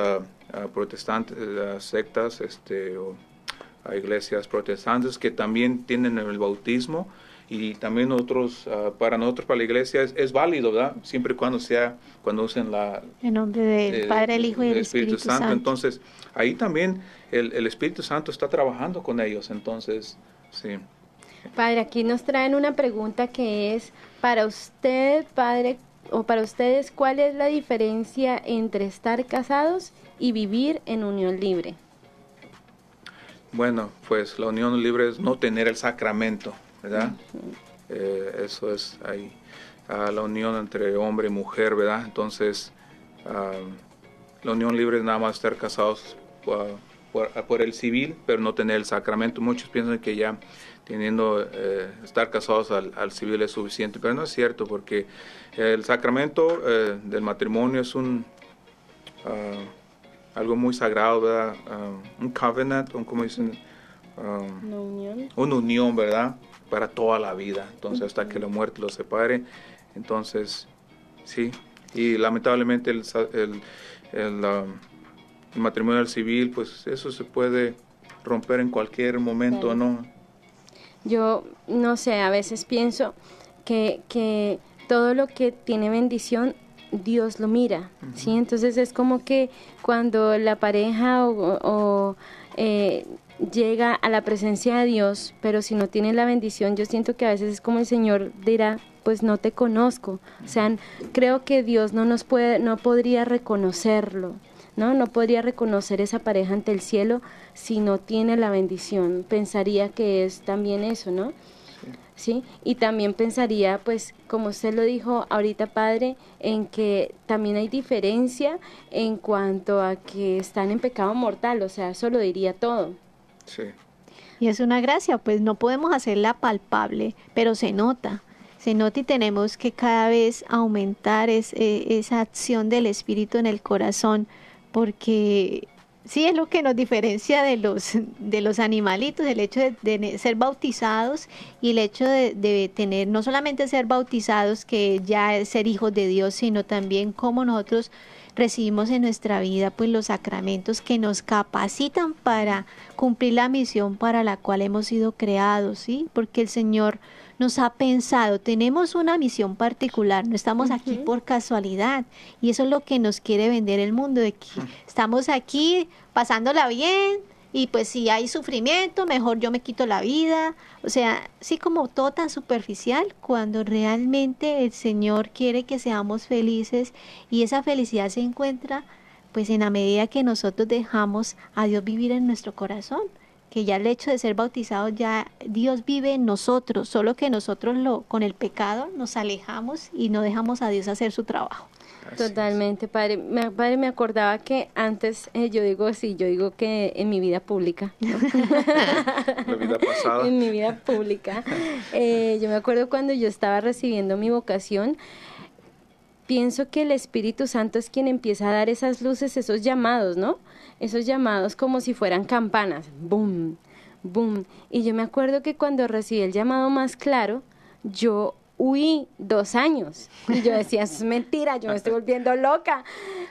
protestantes, las sectas este, o iglesias protestantes que también tienen el bautismo y también otros, para nosotros, para la iglesia, es, válido, ¿verdad? Siempre y cuando sea, cuando usen la... En nombre del Padre, el Hijo y el Espíritu, Santo. Entonces, ahí también el, el, Espíritu Santo está trabajando con ellos, entonces, sí. Padre, aquí nos traen una pregunta que es, para usted, Padre, o para ustedes, ¿cuál es la diferencia entre estar casados y vivir en unión libre? Bueno, pues la unión libre es no tener el sacramento, ¿verdad? Eh, eso es ahí, ah, la unión entre hombre y mujer, ¿verdad? Entonces, ah, la unión libre es nada más estar casados por, el civil, pero no tener el sacramento. Muchos piensan que ya teniendo eh, estar casados al, civil es suficiente, pero no es cierto, porque el sacramento eh, del matrimonio es un... Ah, algo muy sagrado, ¿verdad? Um, un covenant, un, como dicen? Um, una unión. Una unión, ¿verdad? Para toda la vida. Entonces, hasta que la muerte los separe. Entonces, sí. Y lamentablemente el, el, el, um, matrimonio civil, pues eso se puede romper en cualquier momento, ¿no? Yo, no sé, a veces pienso que, que todo lo que tiene bendición Dios lo mira, ¿sí? Entonces es como que cuando la pareja o, eh, llega a la presencia de Dios, pero si no tiene la bendición, yo siento que a veces es como el Señor dirá, pues no te conozco. O sea, creo que Dios no nos puede, no podría reconocerlo, ¿no? No podría reconocer esa pareja ante el cielo si no tiene la bendición. Pensaría que es también eso, ¿no? ¿sí? Y también pensaría, pues, como usted lo dijo ahorita, padre, en que también hay diferencia en cuanto a que están en pecado mortal, o sea, eso lo diría todo. Sí. Y es una gracia, pues no podemos hacerla palpable, pero se nota. Se nota y tenemos que cada vez aumentar es, eh, esa acción del Espíritu en el corazón, porque sí es lo que nos diferencia de los, de los animalitos, el hecho de, ser bautizados y el hecho de, tener, no solamente ser bautizados, que ya es ser hijos de Dios, sino también cómo nosotros recibimos en nuestra vida pues los sacramentos que nos capacitan para cumplir la misión para la cual hemos sido creados, ¿sí? Porque el Señor nos ha pensado, tenemos una misión particular, no estamos aquí por casualidad y eso es lo que nos quiere vender el mundo, de que estamos aquí pasándola bien y pues si hay sufrimiento, mejor yo me quito la vida, o sea, sí como todo tan superficial cuando realmente el Señor quiere que seamos felices y esa felicidad se encuentra pues en la medida que nosotros dejamos a Dios vivir en nuestro corazón que ya el hecho de ser bautizados ya Dios vive en nosotros, solo que nosotros lo con el pecado nos alejamos y no dejamos a Dios hacer su trabajo. Totalmente, padre. Me, padre, me acordaba que antes, eh, yo digo, sí, yo digo que en mi vida pública. La vida pasada. en mi vida pública. Eh, yo me acuerdo cuando yo estaba recibiendo mi vocación, pienso que el Espíritu Santo es quien empieza a dar esas luces, esos llamados, ¿no? Esos llamados como si fueran campanas. ¡Boom! ¡Boom! Y yo me acuerdo que cuando recibí el llamado más claro, yo huí dos años. Y yo decía, es mentira, yo me estoy volviendo loca.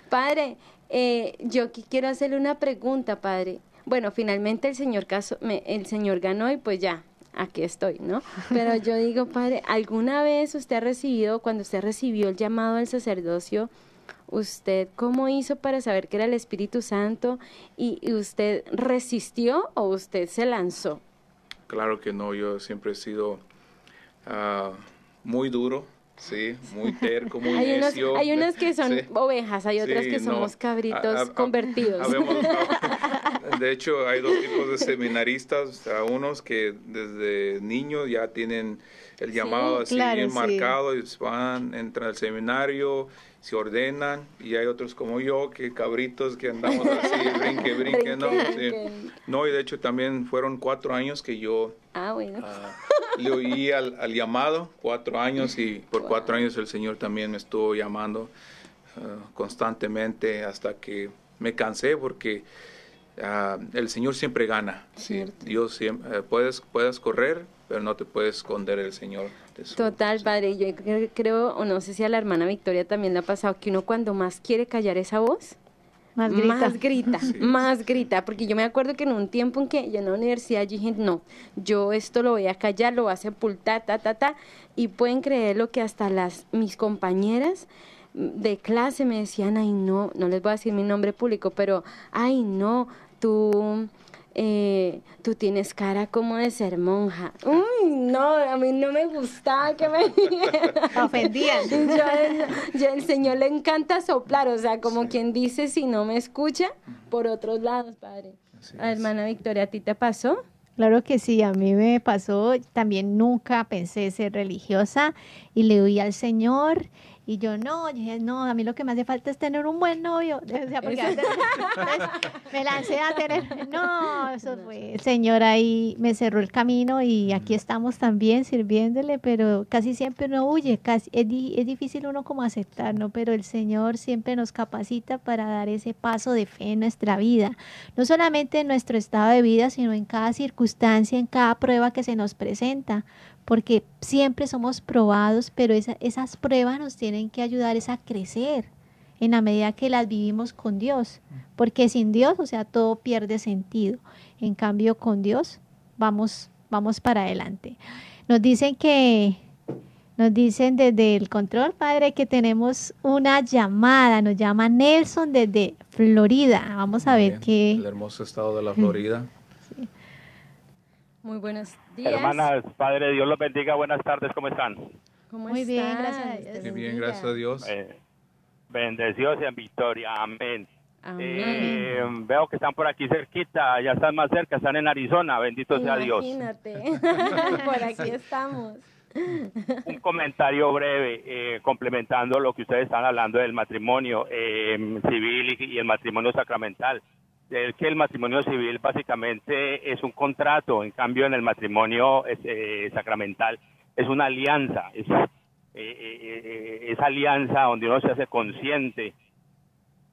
Padre, eh, yo quiero hacerle una pregunta, padre. Bueno, finalmente el señor, caso, me, el señor ganó y pues ya, aquí estoy, ¿no? Pero yo digo, padre, ¿alguna vez usted ha recibido, cuando usted recibió el llamado al sacerdocio, usted cómo hizo para saber que era el Espíritu Santo y, y usted resistió o usted se lanzó? Claro que no, yo siempre he sido... Uh, muy duro, sí, muy terco, muy hay necio. Hay unos que son ovejas, hay otras que somos cabritos convertidos. de hecho, hay dos tipos de seminaristas, a unos que desde niños ya tienen el llamado así bien marcado y van, entran al seminario, se ordenan y hay otros como yo que cabritos que andamos así, brinque, brinque, no, no, y de hecho también fueron cuatro años que yo ah, bueno. Ah, le oí al, llamado, cuatro años y por cuatro años el Señor también me estuvo llamando ah, constantemente hasta que me cansé porque el Señor siempre gana. Sí, Dios siempre, eh, puedes, puedes correr, pero no te puedes esconder el Señor. Total, padre. Yo creo, o no sé si a la hermana Victoria también le ha pasado, que uno cuando más quiere callar esa voz, más grita, más grita, más grita, porque yo me acuerdo que en un tiempo en que yo en la universidad dije, no, yo esto lo voy a callar, lo voy a sepultar, ta, ta, ta, y pueden creer lo que hasta las, mis compañeras de clase me decían, ay no, no les voy a decir mi nombre público, pero, ay no, tú eh, tú tienes cara como de ser monja. Uy, no, a mí no me gustaba que me ofendían. Yo, el Señor le encanta soplar, o sea, como quien dice, si no me escucha, por otros lados, Padre. hermana Victoria, ¿a ti te pasó? Claro que sí, a mí me pasó, también nunca pensé ser religiosa y le oí al Señor y yo no, dije, no, a mí lo que me hace falta es tener un buen novio. O sea, porque antes, me lancé a tener, no, eso fue, el Señor ahí me cerró el camino y aquí estamos también sirviéndole, pero casi siempre uno huye, casi, es, es difícil uno como aceptar, ¿no? Pero el Señor siempre nos capacita para dar ese paso de fe en nuestra vida, no solamente en nuestro estado de vida, sino en cada circunstancia, en cada prueba que se nos presenta porque siempre somos probados, pero esas pruebas nos tienen que ayudar a crecer en la medida que las vivimos con Dios, porque sin Dios, o sea, todo pierde sentido. En cambio, con Dios vamos, vamos para adelante. Nos dicen que, nos dicen desde el control, padre, que tenemos una llamada, nos llama Nelson desde Florida. Vamos a ver qué. El hermoso estado de la Florida. Muy buenos días. Hermanas, Padre, Dios los bendiga. Buenas tardes, ¿cómo están? Muy bien, gracias a Dios. Muy bien, gracias a Dios. Eh, bendecidos y en victoria. Amén. Eh, veo que están por aquí cerquita, ya están más cerca, están en Arizona. Bendito sea Dios. Imagínate, por aquí estamos. Un comentario breve, eh, complementando lo que ustedes están hablando del matrimonio civil y el matrimonio sacramental es que el matrimonio civil básicamente es un contrato, en cambio en el matrimonio eh, sacramental es una alianza, es eh, eh, esa alianza donde uno se hace consciente,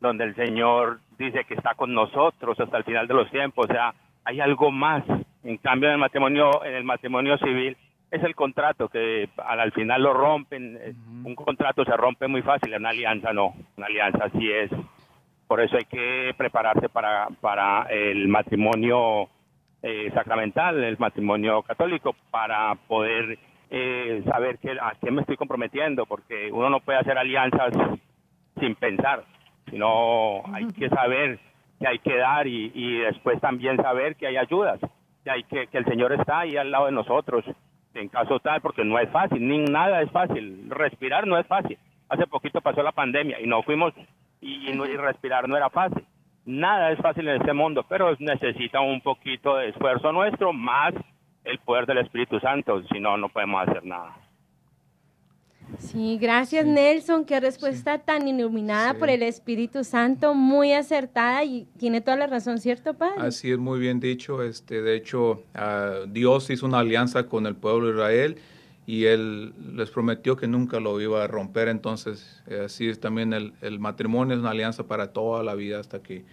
donde el Señor dice que está con nosotros hasta el final de los tiempos, o sea, hay algo más. En cambio en el matrimonio, en el matrimonio civil es el contrato que al, final lo rompen, un contrato se rompe muy fácil, una alianza no, una alianza sí es por eso hay que prepararse para, para el matrimonio eh, sacramental, el matrimonio católico, para poder eh, saber que, a qué me estoy comprometiendo, porque uno no puede hacer alianzas sin pensar, sino hay que saber que hay que dar y, y después también saber que hay ayudas, que, hay que, que el Señor está ahí al lado de nosotros en caso tal, porque no es fácil, ni nada es fácil, respirar no es fácil. Hace poquito pasó la pandemia y no fuimos y, respirar no era fácil. Nada es fácil en este mundo, pero necesita un poquito de esfuerzo nuestro más el poder del Espíritu Santo, si no, no podemos hacer nada. Sí, gracias Nelson, qué respuesta tan iluminada por el Espíritu Santo, muy acertada y tiene toda la razón, ¿cierto, Padre? Así es, muy bien dicho. Este, de hecho, ah, Dios hizo una alianza con el pueblo de Israel y Él les prometió que nunca lo iba a romper. Entonces, eh, así es también el, el matrimonio, es una alianza para toda la vida hasta que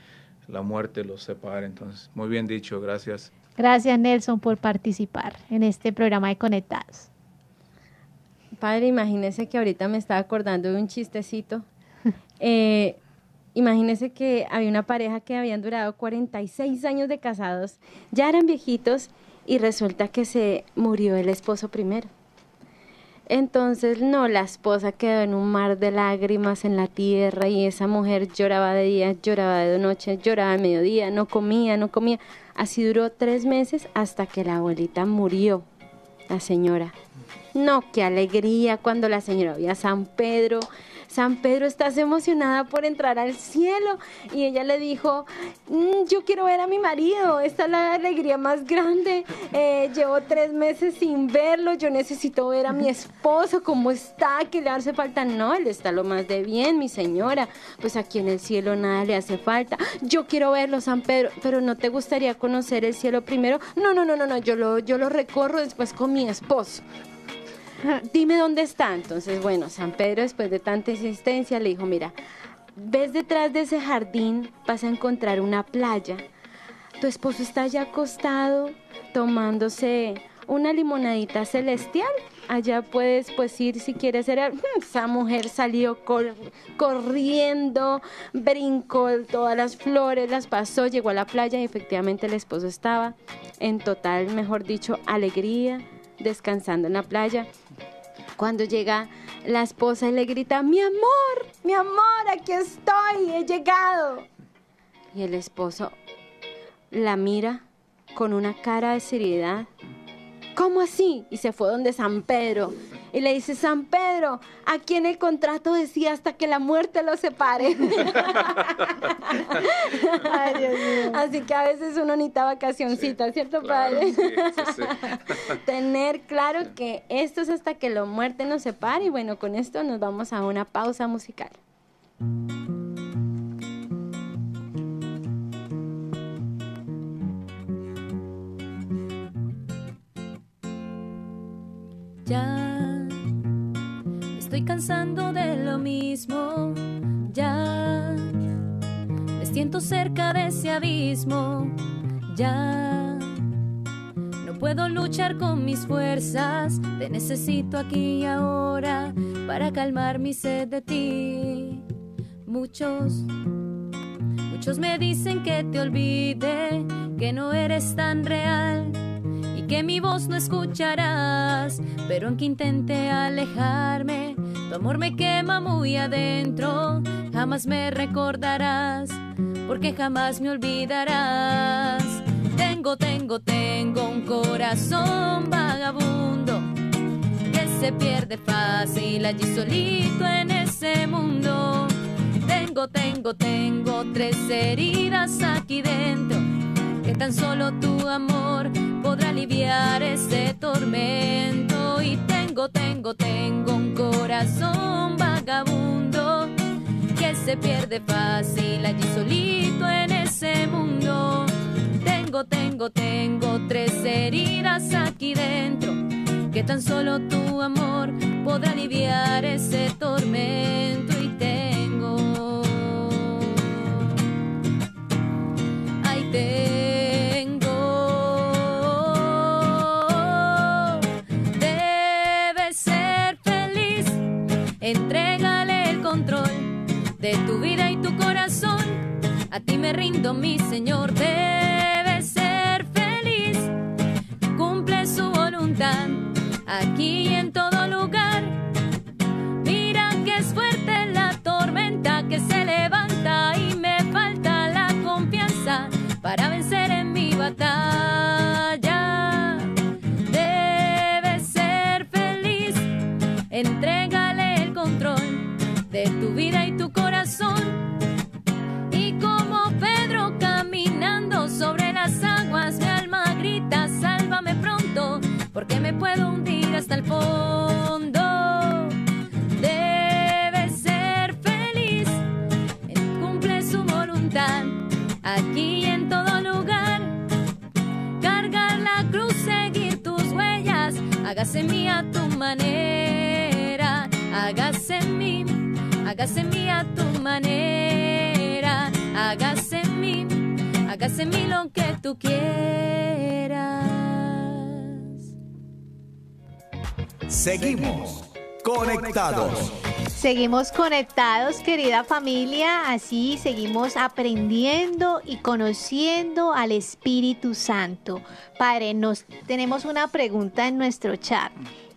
la muerte los separe. Entonces, muy bien dicho, gracias. Gracias Nelson por participar en este programa de Conectados. Padre, imagínese que ahorita me estaba acordando de un chistecito. Eh, imagínese que había una pareja que habían durado 46 años de casados, ya eran viejitos y resulta que se murió el esposo primero. Entonces, no, la esposa quedó en un mar de lágrimas en la tierra y esa mujer lloraba de día, lloraba de noche, lloraba de mediodía, no comía, no comía. Así duró tres meses hasta que la abuelita murió, la señora. No, qué alegría cuando la señora vio a San Pedro. San Pedro, estás emocionada por entrar al cielo. Y ella le dijo, "Mm, yo quiero ver a mi marido, esta es la alegría más grande. Eh, llevo tres meses sin verlo, yo necesito ver a mi esposo, cómo está, que le hace falta. No, él está lo más de bien, mi señora. Pues aquí en el cielo nada le hace falta. Yo quiero verlo, San Pedro, pero ¿no te gustaría conocer el cielo primero? No, no, no, no, no, yo lo, yo lo recorro después con mi esposo dime dónde está. Entonces, bueno, San Pedro, después de tanta insistencia, le dijo, mira, ves detrás de ese jardín, vas a encontrar una playa. Tu esposo está allá acostado, tomándose una limonadita celestial. Allá puedes pues ir si quieres ser... Esa mujer salió cor- corriendo, brincó todas las flores, las pasó, llegó a la playa y efectivamente el esposo estaba en total, mejor dicho, alegría, descansando en la playa. Cuando llega la esposa y le grita, mi amor, mi amor, aquí estoy, he llegado. Y el esposo la mira con una cara de seriedad. ¿Cómo así? Y se fue donde San Pedro. Y le dice, San Pedro, aquí en el contrato decía hasta que la muerte los separe. Ay, Dios mío. Así que a veces uno necesita vacacioncita, ¿cierto, Claro, padre? sí, sí, sí. Tener claro que esto es hasta que la muerte nos separe. Y bueno, con esto nos vamos a una pausa musical. Ya estoy cansando de lo mismo. Ya me siento cerca de ese abismo. Ya no puedo luchar con mis fuerzas. Te necesito aquí y ahora para calmar mi sed de ti. Muchos Muchos me dicen que te olvide, que no eres tan real y que mi voz no escucharás. Pero aunque intente alejarme, tu amor me quema muy adentro. Jamás me recordarás, porque jamás me olvidarás. Tengo, tengo, tengo un corazón vagabundo que se pierde fácil allí solito en ese mundo. Tengo, tengo, tengo tres heridas aquí dentro que tan solo tu amor podrá aliviar ese tormento. Y tengo, tengo, tengo un corazón vagabundo que se pierde fácil allí solito en ese mundo. Tengo, tengo, tengo tres heridas aquí dentro que tan solo tu amor podrá aliviar ese tormento y tengo ahí tengo de tu vida y tu corazón. A ti me rindo mi señor debes ser feliz. Cumple su voluntad aquí porque me puedo hundir hasta el fondo. Debes ser feliz, cumple su voluntad, aquí y en todo lugar. Cargar la cruz, seguir tus huellas, hágase mía tu manera, hágase en mí, hágase mía tu manera, hágase en mí, hágase en lo que tú quieres. Seguimos conectados. Seguimos conectados, querida familia, así seguimos aprendiendo y conociendo al Espíritu Santo. Padre, nos tenemos una pregunta en nuestro chat.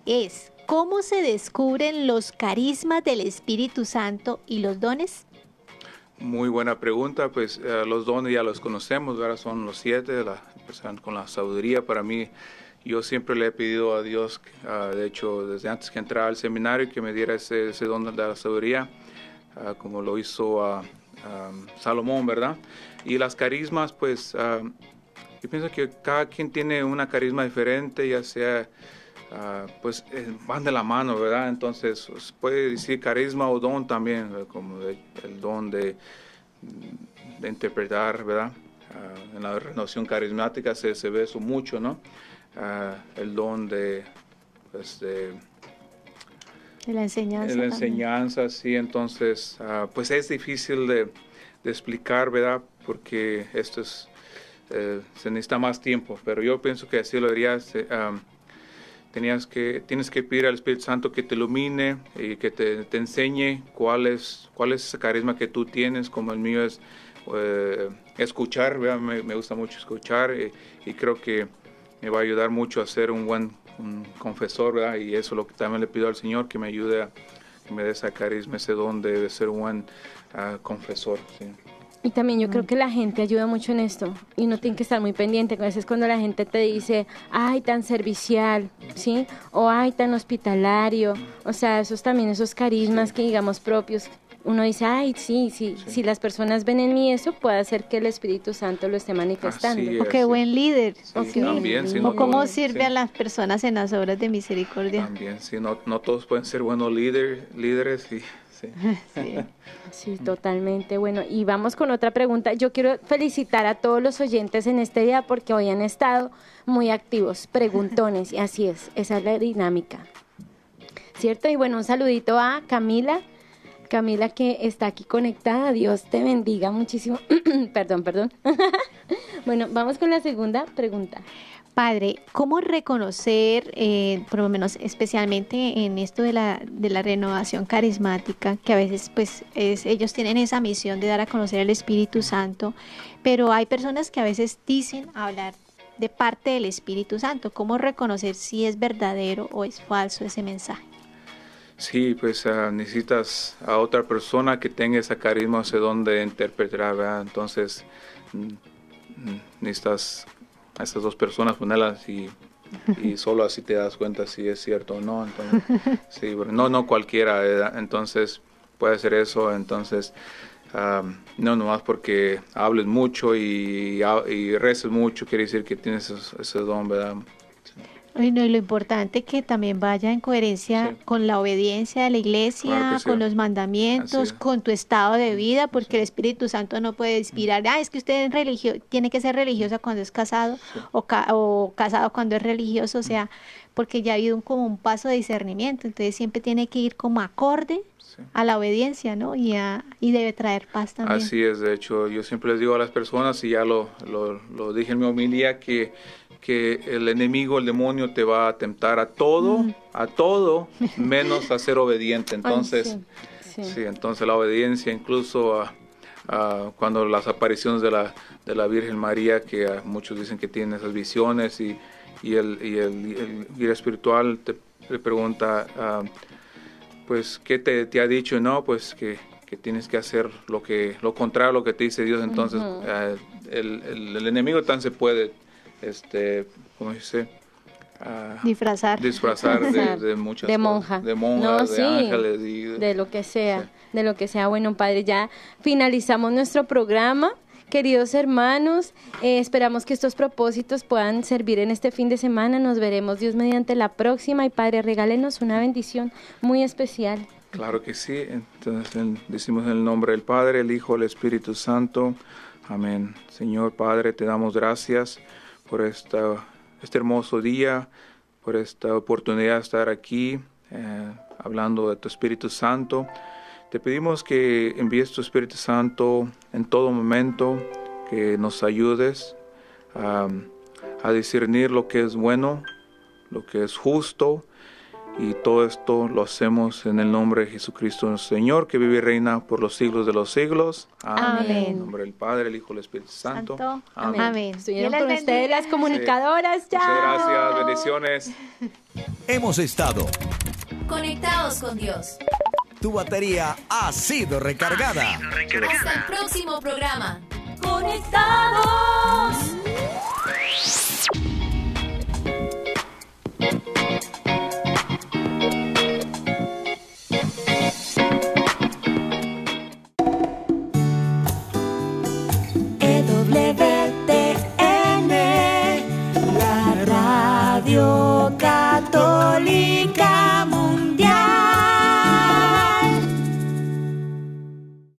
Es, ¿cómo se descubren los carismas del Espíritu Santo y los dones? Muy buena pregunta, pues eh, los dones ya los conocemos, ahora son los siete, la, con la sabiduría para mí yo siempre le he pedido a Dios, uh, de hecho, desde antes que entrara al seminario, que me diera ese, don de la sabiduría, uh, como lo hizo a Salomón, ¿verdad? Y las carismas, pues, yo pienso que cada quien tiene una carisma diferente, ya sea, pues, eh, van de la mano, ¿verdad? Entonces, pues, puede decir carisma o don también, como el don de, interpretar, ¿verdad? en la renovación carismática se ve eso mucho, ¿no? El don de, pues de, la enseñanza. la enseñanza, sí, entonces, ah, pues es difícil de, de, explicar, ¿verdad? Porque esto es, eh, se necesita más tiempo, pero yo pienso que así lo dirías. tenías que, tienes que pedir al Espíritu Santo que te ilumine y que te, te enseñe cuál es, cuál es ese carisma que tú tienes, como el mío es eh, escuchar, me, me, gusta mucho escuchar y creo que me va a ayudar mucho a ser un buen confesor, ¿verdad? Y eso es lo que también le pido al Señor, que me ayude a que me dé esa carisma, ese don de, ser un buen uh, confesor. ¿sí? Y también yo creo que la gente ayuda mucho en esto y no tiene que estar muy pendiente. A veces cuando la gente te dice, ay, tan servicial, ¿sí? O ay, tan hospitalario. O sea, esos también, esos carismas que digamos propios uno dice, ay, sí, sí, si las personas ven en mí eso, puede hacer que el Espíritu Santo lo esté manifestando. o qué buen líder. o, también, o cómo sirve a las personas en las obras de misericordia. También, sí, no, no todos pueden ser buenos líder, líderes. Y, sí. sí, totalmente. Bueno, y vamos con otra pregunta. Yo quiero felicitar a todos los oyentes en este día porque hoy han estado muy activos, preguntones, y así es, esa es la dinámica. ¿Cierto? Y bueno, un saludito a Camila Camila que está aquí conectada. Dios te bendiga muchísimo. perdón, perdón. bueno, vamos con la segunda pregunta. Padre, ¿cómo reconocer, eh, por lo menos especialmente en esto de la, de la renovación carismática, que a veces pues ellos tienen esa misión de dar a conocer el Espíritu Santo, pero hay personas que a veces dicen hablar de parte del Espíritu Santo? ¿Cómo reconocer si es verdadero o es falso ese mensaje? Sí, pues uh, necesitas a otra persona que tenga ese carisma, ese don de interpretar, ¿verdad? Entonces mm, mm, necesitas a esas dos personas ponerlas y, y, solo así te das cuenta si es cierto o no. Entonces, sí, no, no cualquiera, ¿verdad? Entonces puede ser eso, entonces um, no nomás porque hables mucho y, y reces mucho, quiere decir que tienes ese, ese don, ¿verdad? Y lo importante es que también vaya en coherencia con la obediencia de la iglesia, con los mandamientos, con tu estado de vida, porque el Espíritu Santo no puede inspirar, ah, es que usted es religioso, tiene que ser religiosa cuando es casado o, o casado cuando es religioso, o sea, porque ya ha habido un, como un paso de discernimiento, entonces siempre tiene que ir como acorde a la obediencia, ¿no? Y, a, y debe traer paz también. Así es, de hecho, yo siempre les digo a las personas, y ya lo, lo, lo dije en mi homilía, que que el enemigo, el demonio, te va a tentar a todo, a todo, menos a ser obediente. Entonces, sí, entonces la obediencia, incluso a, cuando las apariciones de la, de la Virgen María, que muchos dicen que tienen esas visiones, y, y, el, y el, guía espiritual te, pregunta, ah, pues, ¿qué te, te, ha dicho? No, pues que, que, tienes que hacer lo que lo contrario a lo que te dice Dios. Entonces, ah, el, el, el enemigo tan se puede este, ¿cómo dice? Uh, disfrazar. Disfrazar de, de muchas de monja. de monjas, de ángeles. de, lo que sea, de lo que sea. Bueno, Padre, ya finalizamos nuestro programa. Queridos hermanos, eh, esperamos que estos propósitos puedan servir en este fin de semana. Nos veremos Dios mediante la próxima y Padre, regálenos una bendición muy especial. Claro que sí. Entonces decimos en el nombre del Padre, el Hijo, el Espíritu Santo. Amén. Señor Padre, te damos gracias por esta, este hermoso día, por esta oportunidad de estar aquí eh, hablando de tu Espíritu Santo. Te pedimos que envíes tu Espíritu Santo en todo momento, que nos ayudes a, a discernir lo que es bueno, lo que es justo, y todo esto lo hacemos en el nombre de Jesucristo nuestro Señor, que vive y reina por los siglos de los siglos. Amén. En el nombre del Padre, el Hijo y el Espíritu Santo. Santo. Amén. Amén. Estuvieron con ustedes las comunicadoras. ya. Muchas gracias, bendiciones. Hemos estado. Conectados con Dios. Tu batería ha sido recargada. Hasta el próximo programa. Conectados.